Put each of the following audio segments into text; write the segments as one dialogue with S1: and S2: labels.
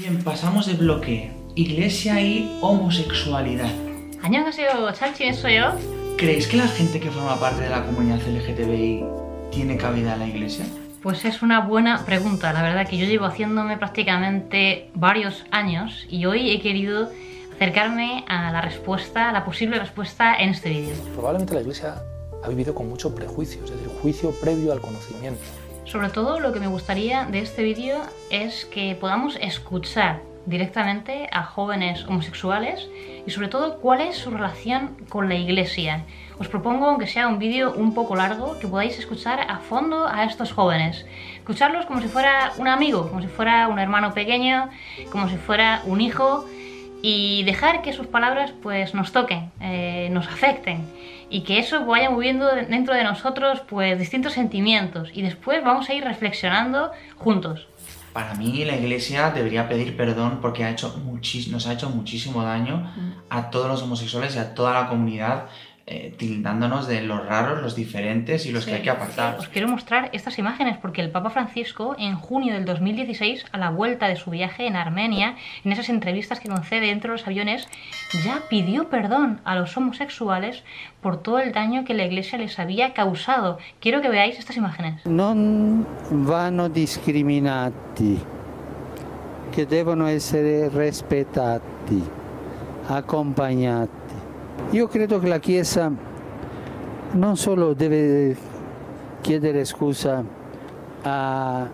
S1: Bien, pasamos de bloque. Iglesia y homosexualidad.
S2: 안녕하세요, 찰chi, soy yo.
S1: ¿Creéis que la gente que forma parte de la comunidad LGTBI tiene cabida en la iglesia?
S2: Pues es una buena pregunta, la verdad que yo llevo haciéndome prácticamente varios años y hoy he querido acercarme a la respuesta, a la posible respuesta en este vídeo.
S3: Probablemente la Iglesia ha vivido con mucho prejuicio, es decir, juicio previo al conocimiento.
S2: Sobre todo lo que me gustaría de este vídeo es que podamos escuchar directamente a jóvenes homosexuales y sobre todo cuál es su relación con la iglesia. Os propongo, aunque sea un vídeo un poco largo, que podáis escuchar a fondo a estos jóvenes. Escucharlos como si fuera un amigo, como si fuera un hermano pequeño, como si fuera un hijo y dejar que sus palabras pues nos toquen, eh, nos afecten y que eso vaya moviendo dentro de nosotros pues distintos sentimientos y después vamos a ir reflexionando juntos.
S1: Para mí la iglesia debería pedir perdón porque ha hecho nos ha hecho muchísimo daño a todos los homosexuales y a toda la comunidad eh, tildándonos de los raros, los diferentes y los que hay que apartar.
S2: Os quiero mostrar estas imágenes porque el Papa Francisco en junio del 2016, a la vuelta de su viaje en Armenia, en esas entrevistas que concede dentro de los aviones, ya pidió perdón a los homosexuales por todo el daño que la Iglesia les había causado. Quiero que veáis estas imágenes.
S4: No vanno discriminati, que devono essere rispettati, acompañati. Io credo che la Chiesa non solo deve chiedere scusa a,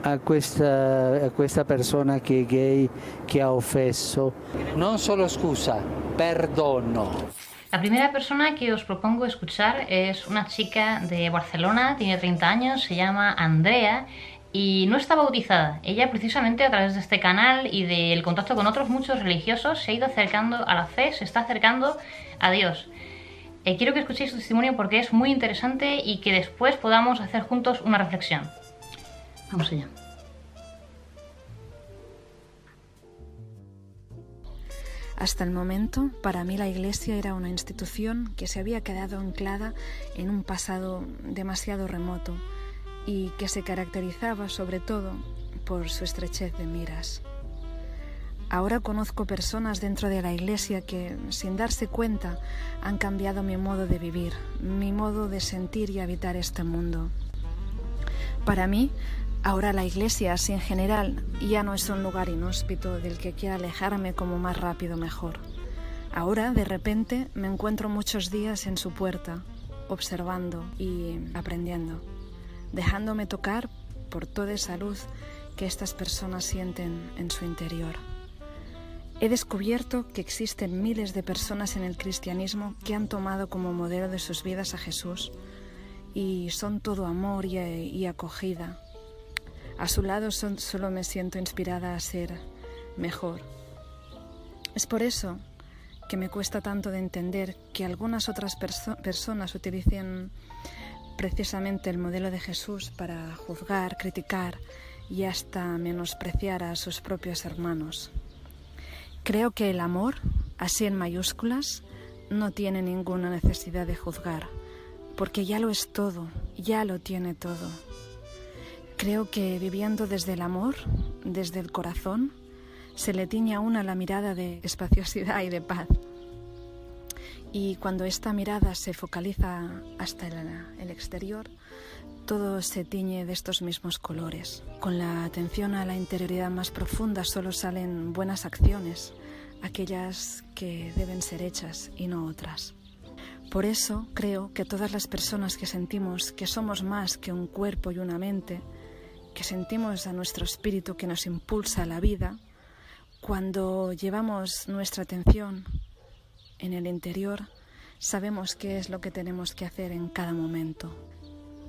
S4: a, questa, a questa persona che gay, che ha offeso, non solo scusa, perdono.
S2: La primera persona que os propongo escuchar es una chica de Barcelona, tiene 30 años, se llama Andrea y no está bautizada. Ella precisamente a través de este canal y del contacto con otros muchos religiosos se ha ido acercando a la fe, se está acercando a Dios. Eh, quiero que escuchéis su testimonio porque es muy interesante y que después podamos hacer juntos una reflexión. Vamos allá.
S5: Hasta el momento, para mí la Iglesia era una institución que se había quedado anclada en un pasado demasiado remoto y que se caracterizaba sobre todo por su estrechez de miras. Ahora conozco personas dentro de la iglesia que, sin darse cuenta, han cambiado mi modo de vivir, mi modo de sentir y habitar este mundo. Para mí, ahora la iglesia, así en general, ya no es un lugar inhóspito del que quiera alejarme como más rápido mejor. Ahora, de repente, me encuentro muchos días en su puerta, observando y aprendiendo dejándome tocar por toda esa luz que estas personas sienten en su interior. He descubierto que existen miles de personas en el cristianismo que han tomado como modelo de sus vidas a Jesús y son todo amor y, acogida. A su lado solo me siento inspirada a ser mejor. Es por eso que me cuesta tanto de entender que algunas otras personas utilicen precisamente el modelo de Jesús para juzgar, criticar y hasta menospreciar a sus propios hermanos. Creo que el amor, así en mayúsculas, no tiene ninguna necesidad de juzgar, porque ya lo es todo, ya lo tiene todo. Creo que viviendo desde el amor, desde el corazón, se le tiñe a una la mirada de espaciosidad y de paz. Y cuando esta mirada se focaliza hasta el, exterior, todo se tiñe de estos mismos colores. Con la atención a la interioridad más profunda solo salen buenas acciones, aquellas que deben ser hechas y no otras. Por eso creo que todas las personas que sentimos que somos más que un cuerpo y una mente, que sentimos a nuestro espíritu que nos impulsa a la vida, cuando llevamos nuestra atención en el interior sabemos qué es lo que tenemos que hacer en cada momento.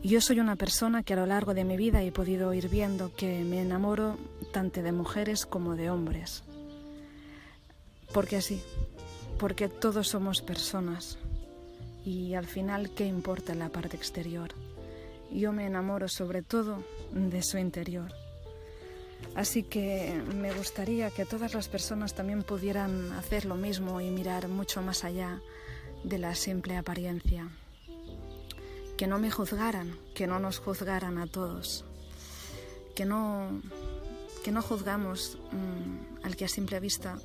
S5: Yo soy una persona que a lo largo de mi vida he podido ir viendo que me enamoro tanto de mujeres como de hombres. Porque así, porque todos somos personas y al final, ¿qué importa la parte exterior? Yo me enamoro sobre todo de su interior. Así que me gustaría que todas las personas también pudieran hacer lo mismo y mirar mucho más allá de la simple apariencia. Que no me juzgaran, que no nos juzgaran a todos. Que no, que no juzgamos mm, al que a simple vista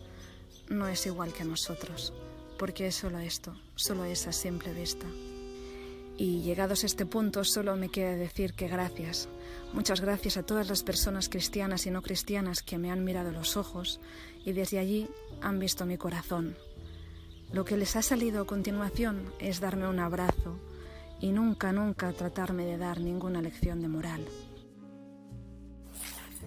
S5: no es igual que a nosotros, porque es solo esto, solo es a simple vista. Y llegados a este punto solo me queda decir que gracias, muchas gracias a todas las personas cristianas y no cristianas que me han mirado los ojos y desde allí han visto mi corazón. Lo que les ha salido a continuación es darme un abrazo y nunca, nunca tratarme de dar ninguna lección de moral.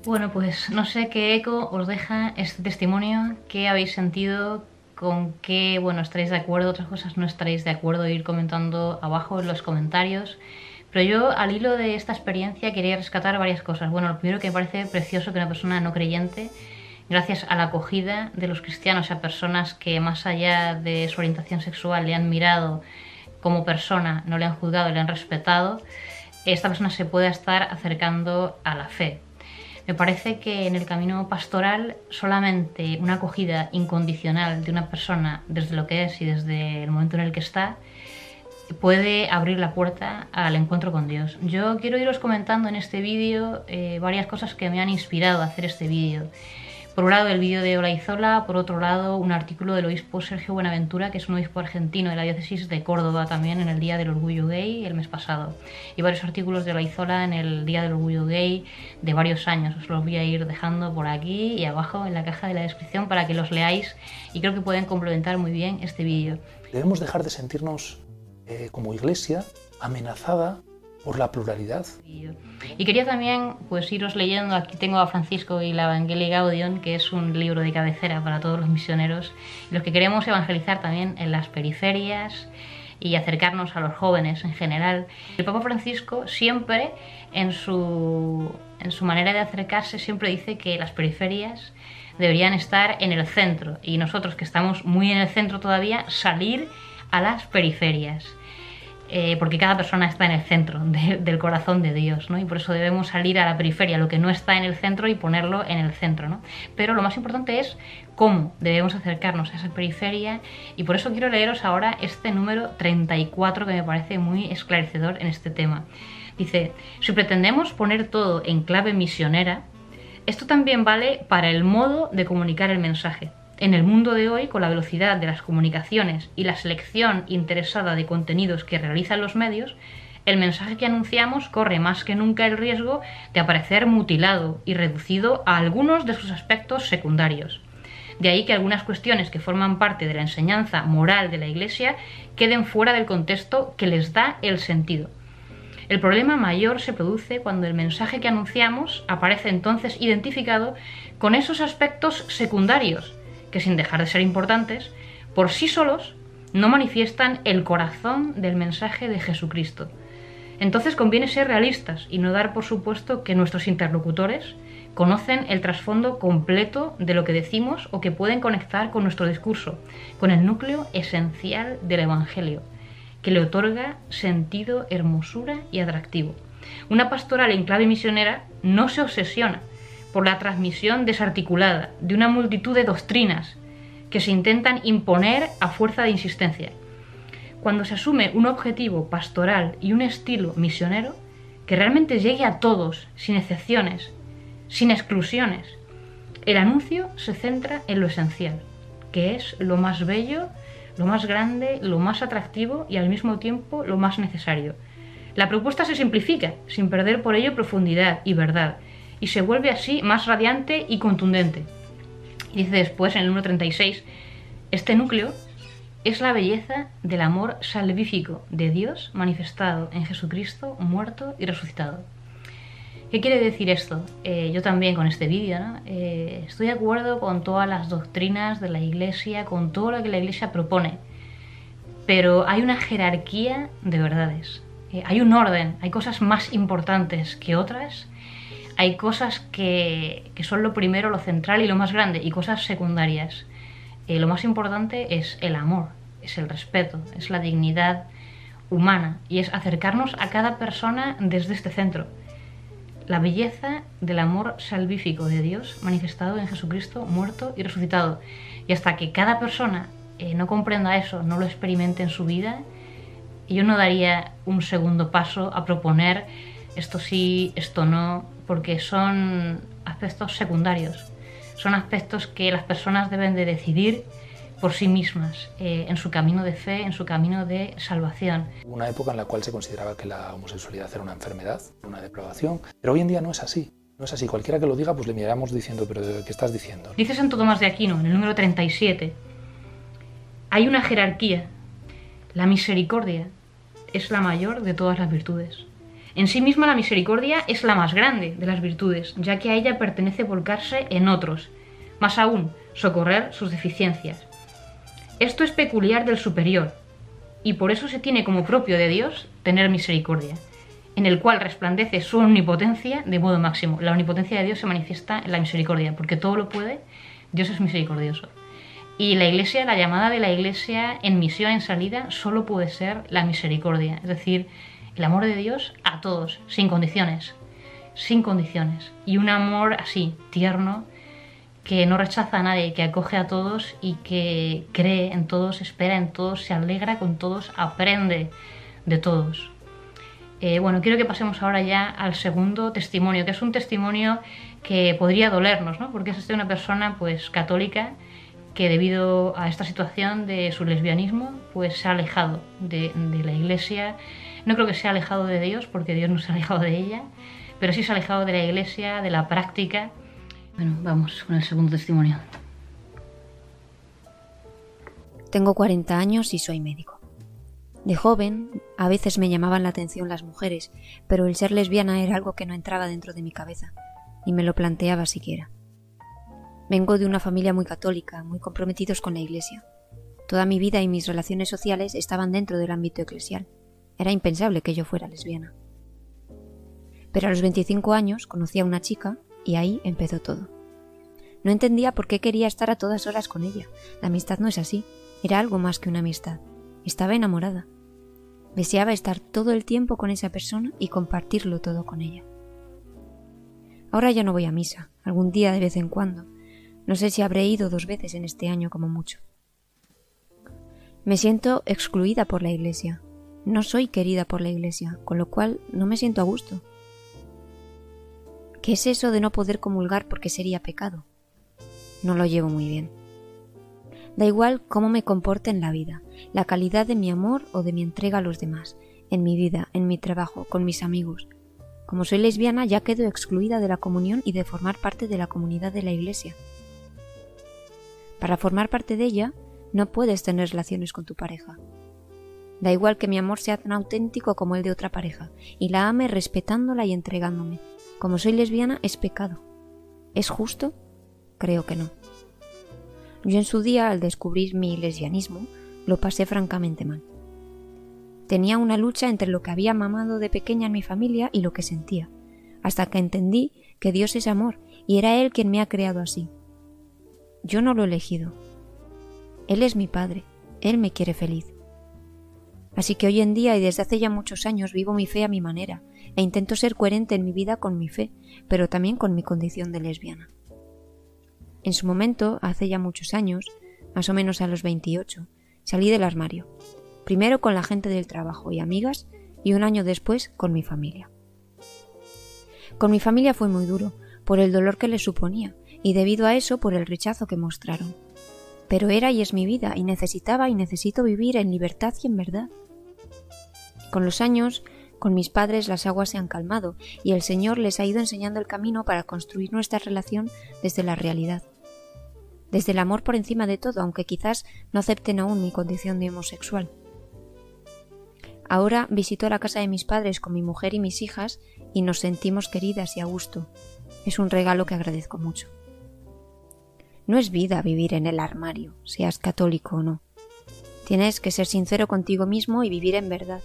S2: Bueno, pues no sé qué eco os deja este testimonio, qué habéis sentido, con qué, bueno, estaréis de acuerdo, otras cosas no estaréis de acuerdo, ir comentando abajo en los comentarios. Pero yo, al hilo de esta experiencia, quería rescatar varias cosas. Bueno, lo primero que me parece precioso que una persona no creyente, gracias a la acogida de los cristianos, a personas que más allá de su orientación sexual le han mirado como persona, no le han juzgado, le han respetado, esta persona se puede estar acercando a la fe. Me parece que en el camino pastoral solamente una acogida incondicional de una persona desde lo que es y desde el momento en el que está puede abrir la puerta al encuentro con Dios. Yo quiero iros comentando en este vídeo eh, varias cosas que me han inspirado a hacer este vídeo. Por un lado el vídeo de Olaizola, por otro lado un artículo del obispo Sergio Buenaventura, que es un obispo argentino de la diócesis de Córdoba también en el Día del Orgullo Gay el mes pasado. Y varios artículos de Olaizola en el Día del Orgullo Gay de varios años. Os los voy a ir dejando por aquí y abajo en la caja de la descripción para que los leáis y creo que pueden complementar muy bien este vídeo.
S3: Debemos dejar de sentirnos eh, como iglesia amenazada por la pluralidad.
S2: Y quería también pues iros leyendo, aquí tengo a Francisco y la Evangelii Gaudium, que es un libro de cabecera para todos los misioneros, los que queremos evangelizar también en las periferias y acercarnos a los jóvenes en general. El Papa Francisco siempre en su, en su manera de acercarse siempre dice que las periferias deberían estar en el centro y nosotros que estamos muy en el centro todavía salir a las periferias. Eh, porque cada persona está en el centro del corazón de Dios, ¿no? Y por eso debemos salir a la periferia, lo que no está en el centro y ponerlo en el centro, ¿no? Pero lo más importante es cómo debemos acercarnos a esa periferia y por eso quiero leeros ahora este número 34 que me parece muy esclarecedor en este tema. Dice, si pretendemos poner todo en clave misionera, esto también vale para el modo de comunicar el mensaje. En el mundo de hoy, con la velocidad de las comunicaciones y la selección interesada de contenidos que realizan los medios, el mensaje que anunciamos corre más que nunca el riesgo de aparecer mutilado y reducido a algunos de sus aspectos secundarios. De ahí que algunas cuestiones que forman parte de la enseñanza moral de la Iglesia queden fuera del contexto que les da el sentido. El problema mayor se produce cuando el mensaje que anunciamos aparece entonces identificado con esos aspectos secundarios, que sin dejar de ser importantes, por sí solos no manifiestan el corazón del mensaje de Jesucristo. Entonces conviene ser realistas y no dar por supuesto que nuestros interlocutores conocen el trasfondo completo de lo que decimos o que pueden conectar con nuestro discurso, con el núcleo esencial del Evangelio, que le otorga sentido, hermosura y atractivo. Una pastoral en clave misionera no se obsesiona por la transmisión desarticulada de una multitud de doctrinas que se intentan imponer a fuerza de insistencia. Cuando se asume un objetivo pastoral y un estilo misionero que realmente llegue a todos, sin excepciones, sin exclusiones, el anuncio se centra en lo esencial, que es lo más bello, lo más grande, lo más atractivo y al mismo tiempo lo más necesario. La propuesta se simplifica, sin perder por ello profundidad y verdad, y se vuelve así más radiante y contundente. dice después en el número 36, este núcleo es la belleza del amor salvífico de Dios manifestado en Jesucristo muerto y resucitado. ¿Qué quiere decir esto? Eh, yo también con este vídeo, eh, estoy de acuerdo con todas las doctrinas de la Iglesia, con todo lo que la Iglesia propone, pero hay una jerarquía de verdades, eh, hay un orden, hay cosas más importantes que otras hay cosas que, son lo primero, lo central y lo más grande, y cosas secundarias. Eh, lo más importante es el amor, es el respeto, es la dignidad humana y es acercarnos a cada persona desde este centro. La belleza del amor salvífico de Dios manifestado en Jesucristo muerto y resucitado. Y hasta que cada persona eh, no comprenda eso, no lo experimente en su vida, yo no daría un segundo paso a proponer esto sí, esto no, porque son aspectos secundarios, son aspectos que las personas deben de decidir por sí mismas, eh, en su camino de fe, en su camino de salvación.
S3: Una época en la cual se consideraba que la homosexualidad era una enfermedad, una depravación, pero hoy en día no es así. No es así. Cualquiera que lo diga, pues le miramos diciendo, pero ¿qué estás diciendo?
S2: Dice Santo Tomás de Aquino, en el número 37, hay una jerarquía. La misericordia es la mayor de todas las virtudes. En sí misma la misericordia es la más grande de las virtudes, ya que a ella pertenece volcarse en otros, más aún, socorrer sus deficiencias. Esto es peculiar del superior, y por eso se tiene como propio de Dios tener misericordia, en el cual resplandece su omnipotencia de modo máximo. La omnipotencia de Dios se manifiesta en la misericordia, porque todo lo puede, Dios es misericordioso. Y la iglesia, la llamada de la iglesia en misión, en salida, solo puede ser la misericordia, es decir, el amor de Dios a todos, sin condiciones, sin condiciones. Y un amor así, tierno, que no rechaza a nadie, que acoge a todos y que cree en todos, espera en todos, se alegra con todos, aprende de todos. Eh, bueno, quiero que pasemos ahora ya al segundo testimonio, que es un testimonio que podría dolernos, ¿no? porque es de una persona pues católica que debido a esta situación de su lesbianismo pues se ha alejado de la iglesia no creo que se ha alejado de Dios, porque Dios no se ha alejado de ella, pero sí se ha alejado de la iglesia, de la práctica. Bueno, vamos con el segundo testimonio.
S6: Tengo 40 años y soy médico. De joven, a veces me llamaban la atención las mujeres, pero el ser lesbiana era algo que no entraba dentro de mi cabeza, ni me lo planteaba siquiera. Vengo de una familia muy católica, muy comprometidos con la Iglesia. Toda mi vida y mis relaciones sociales estaban dentro del ámbito eclesial. Era impensable que yo fuera lesbiana. Pero a los 25 años conocí a una chica y ahí empezó todo. No entendía por qué quería estar a todas horas con ella. La amistad no es así, era algo más que una amistad. Estaba enamorada. Deseaba estar todo el tiempo con esa persona y compartirlo todo con ella. Ahora ya no voy a misa, algún día de vez en cuando. No sé si habré ido dos veces en este año como mucho. Me siento excluida por la iglesia, no soy querida por la Iglesia, con lo cual no me siento a gusto. ¿Qué es eso de no poder comulgar porque sería pecado? No lo llevo muy bien. Da igual cómo me comporte en la vida, la calidad de mi amor o de mi entrega a los demás, en mi vida, en mi trabajo, con mis amigos. Como soy lesbiana ya quedo excluida de la comunión y de formar parte de la comunidad de la Iglesia. Para formar parte de ella, no puedes tener relaciones con tu pareja, Da igual que mi amor sea tan auténtico como el de otra pareja, y la ame respetándola y entregándome. Como soy lesbiana, es pecado. ¿Es justo? Creo que no. Yo en su día, al descubrir mi lesbianismo, lo pasé francamente mal. Tenía una lucha entre lo que había mamado de pequeña en mi familia y lo que sentía, hasta que entendí que Dios es amor y era Él quien me ha creado así. Yo no lo he elegido. Él es mi Padre, Él me quiere feliz. Así que hoy en día y desde hace ya muchos años vivo mi fe a mi manera e intento ser coherente en mi vida con mi fe, pero también con mi condición de lesbiana. En su momento, hace ya muchos años, más o menos a los 28, salí del armario, primero con la gente del trabajo y amigas y un año después con mi familia. Con mi familia fue muy duro, por el dolor que les suponía y debido a eso por el rechazo que mostraron. Pero era y es mi vida y necesitaba y necesito vivir en libertad y en verdad. Con los años, con mis padres las aguas se han calmado y el Señor les ha ido enseñando el camino para construir nuestra relación desde la realidad. Desde el amor por encima de todo, aunque quizás no acepten aún mi condición de homosexual. Ahora visito la casa de mis padres con mi mujer y mis hijas y nos sentimos queridas y a gusto. Es un regalo que agradezco mucho. No es vida vivir en el armario, seas católico o no. Tienes que ser sincero contigo mismo y vivir en verdad.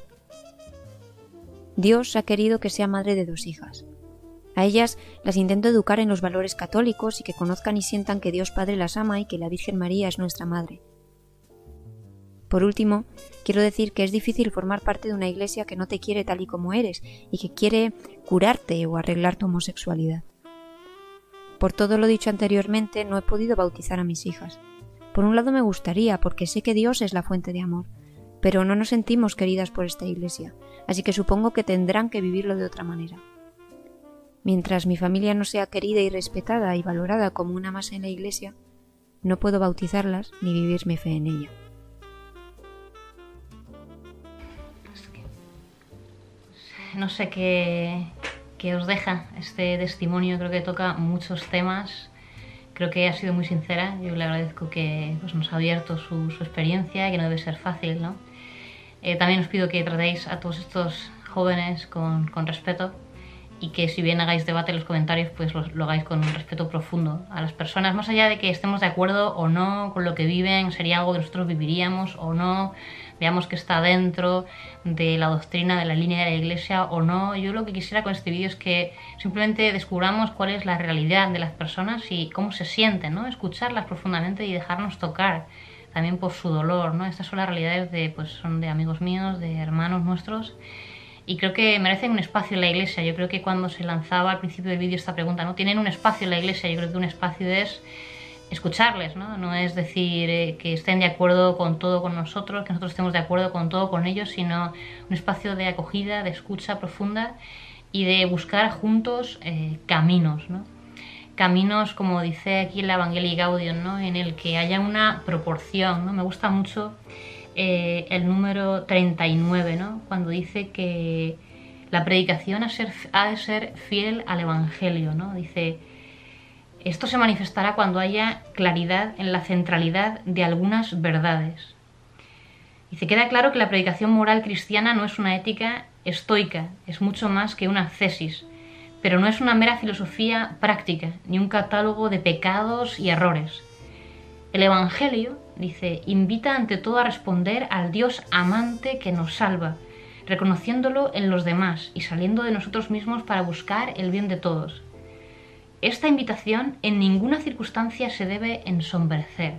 S6: Dios ha querido que sea madre de dos hijas. A ellas las intento educar en los valores católicos y que conozcan y sientan que Dios Padre las ama y que la Virgen María es nuestra madre. Por último, quiero decir que es difícil formar parte de una iglesia que no te quiere tal y como eres y que quiere curarte o arreglar tu homosexualidad. Por todo lo dicho anteriormente, no he podido bautizar a mis hijas. Por un lado me gustaría, porque sé que Dios es la fuente de amor, pero no nos sentimos queridas por esta iglesia, así que supongo que tendrán que vivirlo de otra manera. Mientras mi familia no sea querida y respetada y valorada como una más en la Iglesia, no puedo bautizarlas ni vivir mi fe en ella.
S2: No sé qué, qué os deja este testimonio, creo que toca muchos temas. Creo que ha sido muy sincera, yo le agradezco que pues, nos ha abierto su, experiencia, que no debe ser fácil, ¿no? Eh, también os pido que tratéis a todos estos jóvenes con, respeto, y que si bien hagáis debate en los comentarios, pues lo, hagáis con un respeto profundo a las personas, más allá de que estemos de acuerdo o no con lo que viven, sería algo que nosotros viviríamos o no, veamos que está dentro de la doctrina, de la línea de la iglesia o no. Yo lo que quisiera con este vídeo es que simplemente descubramos cuál es la realidad de las personas y cómo se sienten, ¿no? Escucharlas profundamente y dejarnos tocar también por su dolor, ¿no? Estas son las realidades de, pues son de amigos míos, de hermanos nuestros y creo que merecen un espacio en la iglesia. Yo creo que cuando se lanzaba al principio del vídeo esta pregunta, ¿no? ¿Tienen un espacio en la iglesia? Yo creo que un espacio es escucharles, ¿no? No es decir eh, que estén de acuerdo con todo con nosotros, que nosotros estemos de acuerdo con todo con ellos, sino un espacio de acogida, de escucha profunda y de buscar juntos eh, caminos, ¿no? Caminos, como dice aquí la Evangelii Gaudium, ¿no? En el que haya una proporción, ¿no? Me gusta mucho eh, el número 39, ¿no? cuando dice que la predicación ha, de ser fiel al Evangelio. ¿no? Dice, esto se manifestará cuando haya claridad en la centralidad de algunas verdades. Dice, queda claro que la predicación moral cristiana no es una ética estoica, es mucho más que una cesis, pero no es una mera filosofía práctica, ni un catálogo de pecados y errores. El Evangelio Dice, invita ante todo a responder al Dios amante que nos salva, reconociéndolo en los demás y saliendo de nosotros mismos para buscar el bien de todos. Esta invitación en ninguna circunstancia se debe ensombrecer.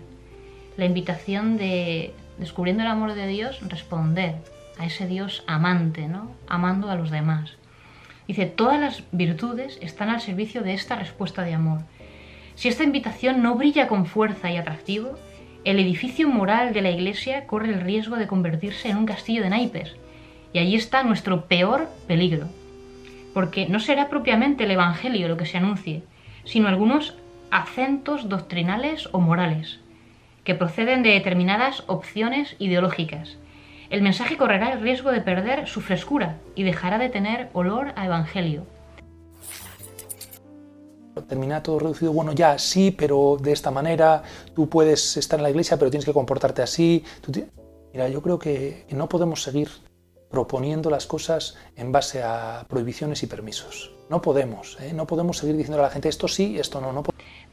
S2: La invitación de, descubriendo el amor de Dios, responder a ese Dios amante, ¿no? amando a los demás. Dice, todas las virtudes están al servicio de esta respuesta de amor. Si esta invitación no brilla con fuerza y atractivo, el edificio moral de la Iglesia corre el riesgo de convertirse en un castillo de naipes, y allí está nuestro peor peligro, porque no será propiamente el Evangelio lo que se anuncie, sino algunos acentos doctrinales o morales, que proceden de determinadas opciones ideológicas. El mensaje correrá el riesgo de perder su frescura y dejará de tener olor a Evangelio
S3: termina todo reducido, bueno, ya sí, pero de esta manera, tú puedes estar en la iglesia, pero tienes que comportarte así. Mira, yo creo que no podemos seguir proponiendo las cosas en base a prohibiciones y permisos. No podemos, ¿eh? no podemos seguir diciendo a la gente esto sí, esto no. no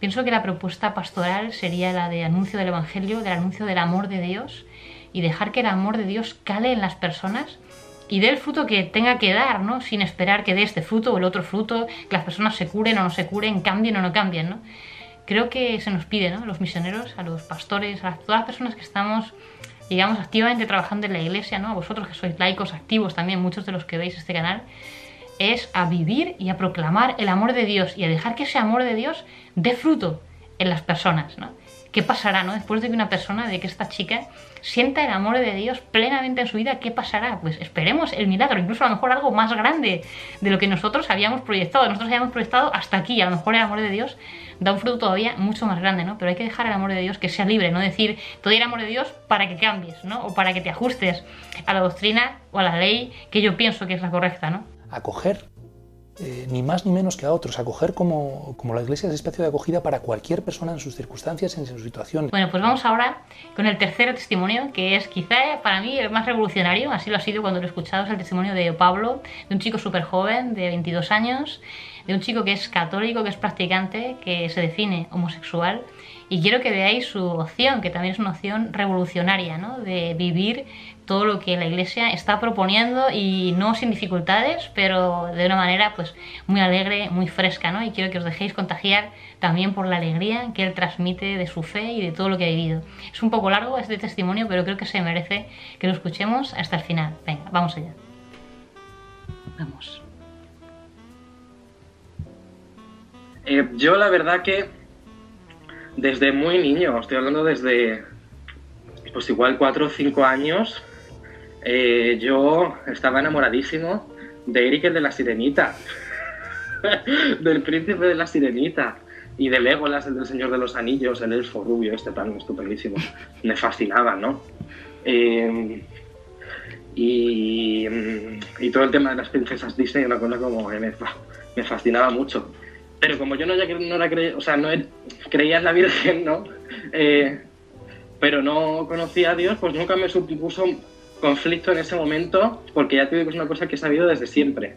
S2: Pienso que la propuesta pastoral sería la de anuncio del Evangelio, del anuncio del amor de Dios y dejar que el amor de Dios cale en las personas y dé el fruto que tenga que dar, ¿no? Sin esperar que dé este fruto o el otro fruto, que las personas se curen o no se curen, cambien o no cambien, ¿no? Creo que se nos pide, ¿no? A los misioneros, a los pastores, a todas las personas que estamos, digamos, activamente trabajando en la iglesia, ¿no? A vosotros que sois laicos activos también, muchos de los que veis este canal, es a vivir y a proclamar el amor de Dios y a dejar que ese amor de Dios dé fruto en las personas, ¿no? ¿Qué pasará, no? Después de que una persona, de que esta chica sienta el amor de Dios plenamente en su vida, ¿qué pasará? Pues esperemos el milagro, incluso a lo mejor algo más grande de lo que nosotros habíamos proyectado. Nosotros habíamos proyectado hasta aquí, a lo mejor el amor de Dios da un fruto todavía mucho más grande, ¿no? Pero hay que dejar el amor de Dios que sea libre, no decir todo el amor de Dios para que cambies, ¿no? O para que te ajustes a la doctrina o a la ley que yo pienso que es la correcta, ¿no?
S3: Acoger eh, ni más ni menos que a otros, acoger como, como la iglesia es espacio de acogida para cualquier persona en sus circunstancias, en su situación.
S2: Bueno, pues vamos ahora con el tercer testimonio, que es quizá para mí el más revolucionario, así lo ha sido cuando lo he escuchado, es el testimonio de Pablo, de un chico súper joven, de 22 años, de un chico que es católico, que es practicante, que se define homosexual y quiero que veáis su opción, que también es una opción revolucionaria, ¿no? de vivir todo lo que la Iglesia está proponiendo y no sin dificultades, pero de una manera pues muy alegre, muy fresca, ¿no? Y quiero que os dejéis contagiar también por la alegría que él transmite de su fe y de todo lo que ha vivido. Es un poco largo este testimonio, pero creo que se merece que lo escuchemos hasta el final. Venga, vamos allá. Vamos.
S7: Eh, yo la verdad que desde muy niño, estoy hablando desde pues igual 4 o 5 años, eh, yo estaba enamoradísimo de Eric el de la sirenita. del príncipe de la sirenita y de Legolas, el del Señor de los Anillos, el elfo rubio, este tan estupendísimo. Me fascinaba, ¿no? Eh, y, todo el tema de las princesas Disney, una cosa como me fascinaba mucho. Pero como yo no, no era cre o sea, no creía en la Virgen, ¿no? Eh, pero no conocía a Dios, pues nunca me supuso conflicto en ese momento, porque ya te digo que es una cosa que he sabido desde siempre.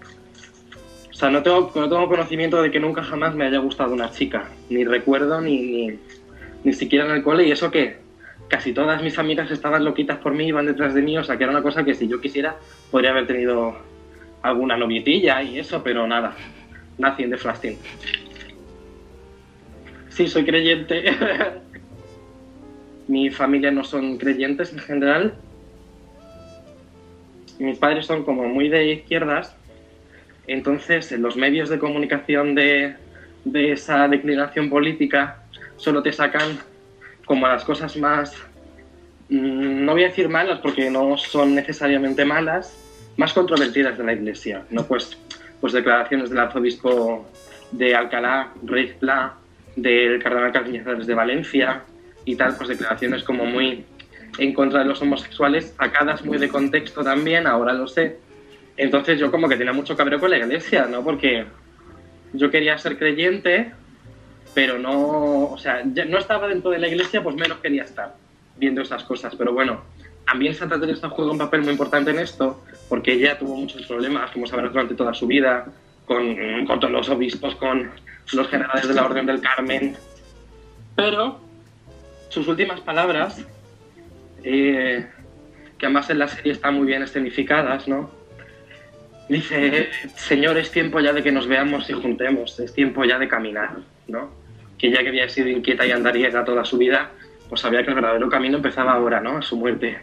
S7: O sea, no tengo, no tengo conocimiento de que nunca jamás me haya gustado una chica, ni recuerdo, ni, ni, ni siquiera en el cole, y eso que casi todas mis amigas estaban loquitas por mí, iban detrás de mí, o sea, que era una cosa que si yo quisiera podría haber tenido alguna novietilla y eso, pero nada, nothing de Flastin. Sí, soy creyente. Mi familia no son creyentes en general, mis padres son como muy de izquierdas, entonces en los medios de comunicación de, de esa declinación política solo te sacan como las cosas más, mm, no voy a decir malas porque no son necesariamente malas, más controvertidas de la Iglesia, ¿no? Pues, pues declaraciones del arzobispo de Alcalá, Rey Pla, del cardenal Cañizares de Valencia y tal, pues declaraciones como muy en contra de los homosexuales, sacadas muy de contexto también, ahora lo sé. Entonces yo como que tenía mucho cabreo con la iglesia, ¿no? Porque yo quería ser creyente, pero no, o sea, no estaba dentro de la iglesia, pues menos quería estar viendo esas cosas. Pero bueno, también Santa Teresa juega un papel muy importante en esto, porque ella tuvo muchos problemas, como sabrás, durante toda su vida, con, con todos los obispos, con los generales de la Orden del Carmen. Pero sus últimas palabras eh, que además en la serie están muy bien escenificadas, ¿no? Dice, Señor, es tiempo ya de que nos veamos y juntemos, es tiempo ya de caminar, ¿no? Que ya que había sido inquieta y andariega toda su vida, pues sabía que el verdadero camino empezaba ahora, ¿no? A su muerte.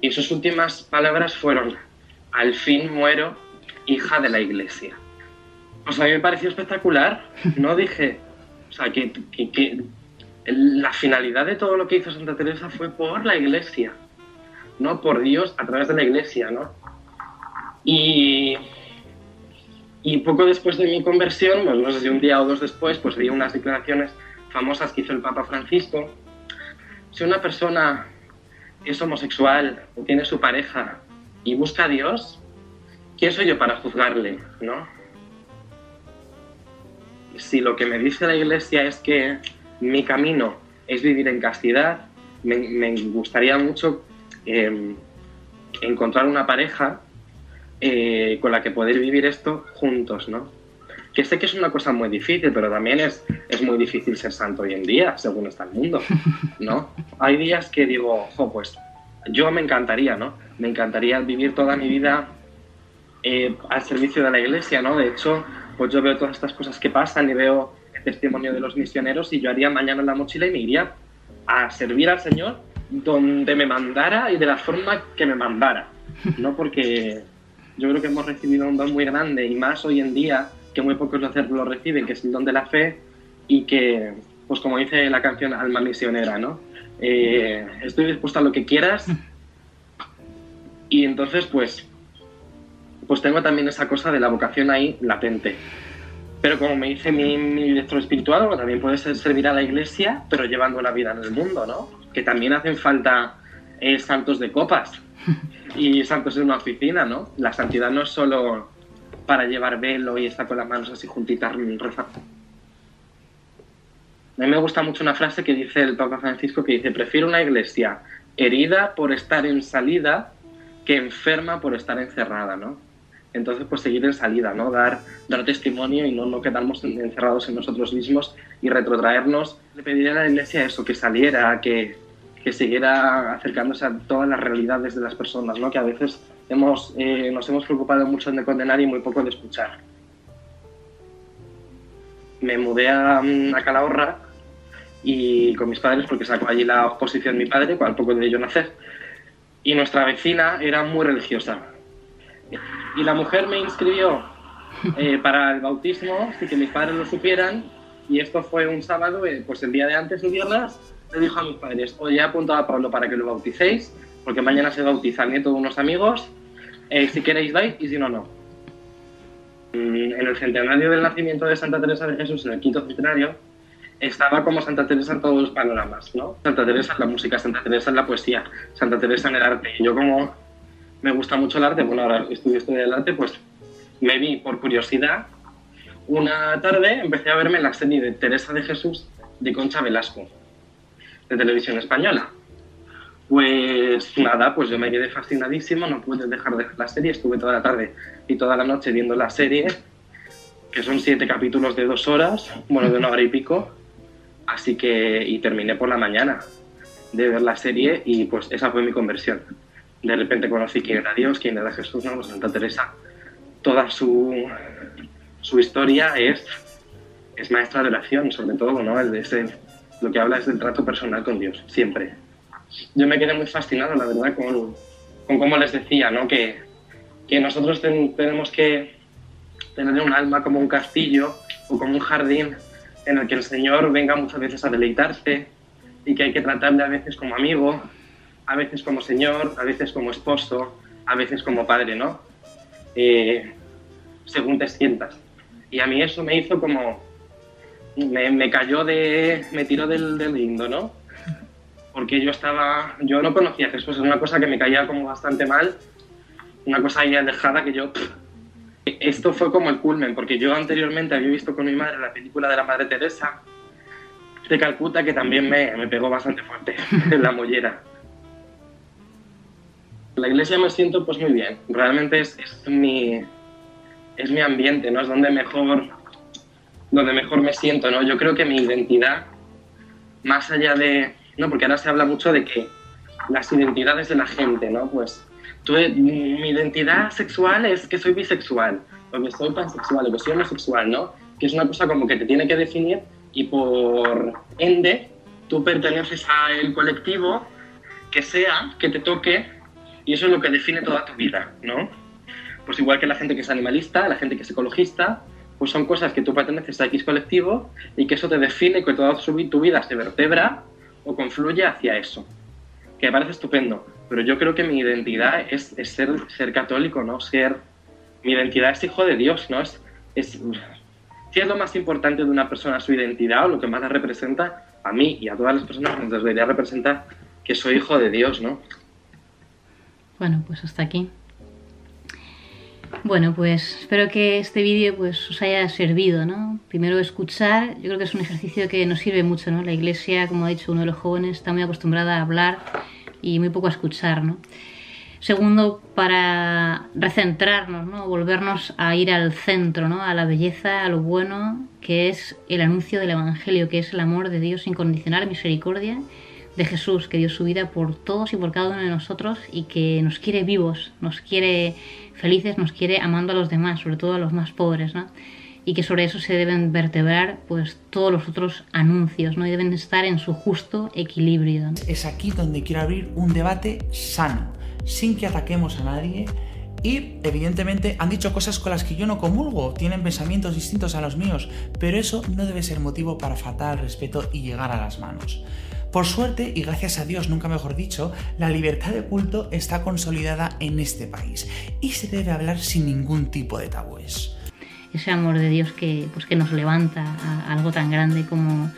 S7: Y sus últimas palabras fueron, al fin muero, hija de la iglesia. Pues a mí me pareció espectacular, ¿no? Dije, o sea, que, que la finalidad de todo lo que hizo Santa Teresa fue por la iglesia, no por Dios a través de la iglesia, ¿no? Y, y poco después de mi conversión, pues no sé si un día o dos después, pues vi unas declaraciones famosas que hizo el Papa Francisco. Si una persona es homosexual o tiene su pareja y busca a Dios, ¿quién soy yo para juzgarle, no? Si lo que me dice la iglesia es que mi camino es vivir en castidad, me, gustaría mucho em, encontrar una pareja eh, con la que poder vivir esto juntos, ¿no? Que sé que es una cosa muy difícil, pero también es, es muy difícil ser santo hoy en día, según está el mundo, ¿no? Hay días que digo, ojo, pues yo me encantaría, ¿no? Me encantaría vivir toda mi vida eh, al servicio de la iglesia, ¿no? De hecho, pues yo veo todas estas cosas que pasan y veo testimonio de los misioneros y yo haría mañana la mochila y me iría a servir al Señor donde me mandara y de la forma que me mandara. ¿no? Porque yo creo que hemos recibido un don muy grande y más hoy en día que muy pocos lo reciben, que es el don de la fe y que, pues como dice la canción Alma Misionera, ¿no? Eh, estoy dispuesto a lo que quieras y entonces pues pues tengo también esa cosa de la vocación ahí latente. Pero como me dice mi, director espiritual, también puede ser servir a la iglesia, pero llevando la vida en el mundo, ¿no? Que también hacen falta eh, santos de copas y santos en una oficina, ¿no? La santidad no es solo para llevar velo y estar con las manos así juntitas rezando. A mí me gusta mucho una frase que dice el Papa Francisco que dice, prefiero una iglesia herida por estar en salida que enferma por estar encerrada, ¿no? Entonces, pues seguir en salida, ¿no? Dar, dar testimonio y no, no quedarnos encerrados en nosotros mismos y retrotraernos. Le pediría a la Iglesia eso, que saliera, que, que siguiera acercándose a todas las realidades de las personas, ¿no? Que a veces hemos, eh, nos hemos preocupado mucho de condenar y muy poco de escuchar. Me mudé a, a Calahorra y con mis padres, porque sacó allí la oposición mi padre, al poco de yo nacer. Y nuestra vecina era muy religiosa y la mujer me inscribió eh, para el bautismo sin que mis padres lo supieran y esto fue un sábado, eh, pues el día de antes, el viernes, le dijo a mis padres, oye, he apuntado a Pablo para que lo bauticéis, porque mañana se bautiza el nieto de unos amigos, eh, si queréis vais y si no, no. Mm, en el centenario del nacimiento de Santa Teresa de Jesús, en el quinto centenario, estaba como Santa Teresa en todos los panoramas, ¿no? Santa Teresa en la música, Santa Teresa en la poesía, Santa Teresa en el arte. Yo como me gusta mucho el arte, bueno, ahora estudio historia del arte, pues me vi por curiosidad. Una tarde empecé a verme la serie de Teresa de Jesús de Concha Velasco, de televisión española. Pues nada, pues yo me quedé fascinadísimo, no pude dejar de ver la serie, estuve toda la tarde y toda la noche viendo la serie, que son siete capítulos de dos horas, bueno, de una hora y pico, así que, y terminé por la mañana de ver la serie y pues esa fue mi conversión. De repente conocí quién era Dios, quién era Jesús, ¿no? Santa Teresa. Toda su, su historia es, es maestra de oración, sobre todo, ¿no? El de ese, lo que habla es del trato personal con Dios, siempre yo me quedé muy fascinado, la verdad, con, con cómo les decía, ¿no? Que, que nosotros tenemos que tener un alma como un castillo o como un jardín en el que el Señor venga muchas veces a deleitarse y que hay que tratarle a veces como amigo, a veces como Señor, a veces como esposo, a veces como padre, ¿no? Eh, según te sientas. Y a mí eso me hizo como... Me, me cayó de... me tiró del, del lindo, ¿no? Porque yo estaba, yo no conocía a Jesús, es una cosa que me caía como bastante mal, una cosa ahí alejada que yo... esto fue como el culmen, porque yo anteriormente había visto con mi madre la película de la Madre Teresa de Calcuta, que también me, me pegó bastante fuerte en la mollera. La iglesia me siento pues muy bien, realmente es, es, mi, es mi ambiente, ¿no? Es donde mejor, donde mejor me siento, ¿no? Yo creo que mi identidad, más allá de, ¿no? Porque ahora se habla mucho de que las identidades de la gente, ¿no? Pues mi identidad sexual es que soy bisexual, o que soy pansexual, o que soy homosexual, ¿no? Que es una cosa como que te tiene que definir y por ende tú perteneces al colectivo que sea, que te toque, y eso es lo que define toda tu vida, ¿no? Pues igual que la gente que es animalista, la gente que es ecologista, pues son cosas que tú perteneces a X colectivo y que eso te define, que toda tu vida se vertebra o confluye hacia eso, que me parece estupendo, pero yo creo que mi identidad es, ser, ser católico, ¿no? Ser, mi identidad es hijo de Dios, ¿no? Es, es, si es lo más importante de una persona su identidad o lo que más la representa, a mí y a todas las personas nos debería representar que soy hijo de Dios, ¿no?
S2: Bueno, pues hasta aquí. Bueno, pues espero que este vídeo pues, os haya servido, ¿no? Primero escuchar, yo creo que es un ejercicio que nos sirve mucho, ¿no? La iglesia, como ha dicho uno de los jóvenes, está muy acostumbrada a hablar y muy poco a escuchar, ¿no? Segundo, para recentrarnos, ¿no? Volvernos a ir al centro, ¿no? A la belleza, a lo bueno, que es el anuncio del Evangelio, que es el amor de Dios incondicional, misericordia de Jesús, que dio su vida por todos y por cada uno de nosotros y que nos quiere vivos, nos quiere felices, nos quiere amando a los demás, sobre todo a los más pobres, ¿no? Y que sobre eso se deben vertebrar pues todos los otros anuncios, ¿no? Y deben estar en su justo equilibrio.
S1: Es aquí donde quiero abrir un debate sano, sin que ataquemos a nadie, y evidentemente han dicho cosas con las que yo no comulgo, tienen pensamientos distintos a los míos, pero eso no debe ser motivo para faltar al respeto y llegar a las manos. Por suerte, y gracias a Dios, nunca mejor dicho, la libertad de culto está consolidada en este país y se debe hablar sin ningún tipo de tabúes.
S2: Ese amor de Dios que, pues, que nos levanta a algo tan grande como,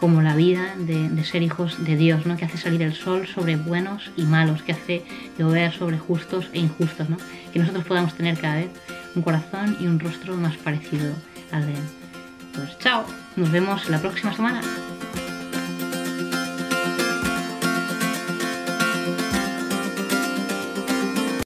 S2: como la vida de, ser hijos de Dios, ¿no? que hace salir el sol sobre buenos y malos, que hace llover sobre justos e injustos, ¿no? que nosotros podamos tener cada vez un corazón y un rostro más parecido al de él. Pues chao, nos vemos la próxima semana.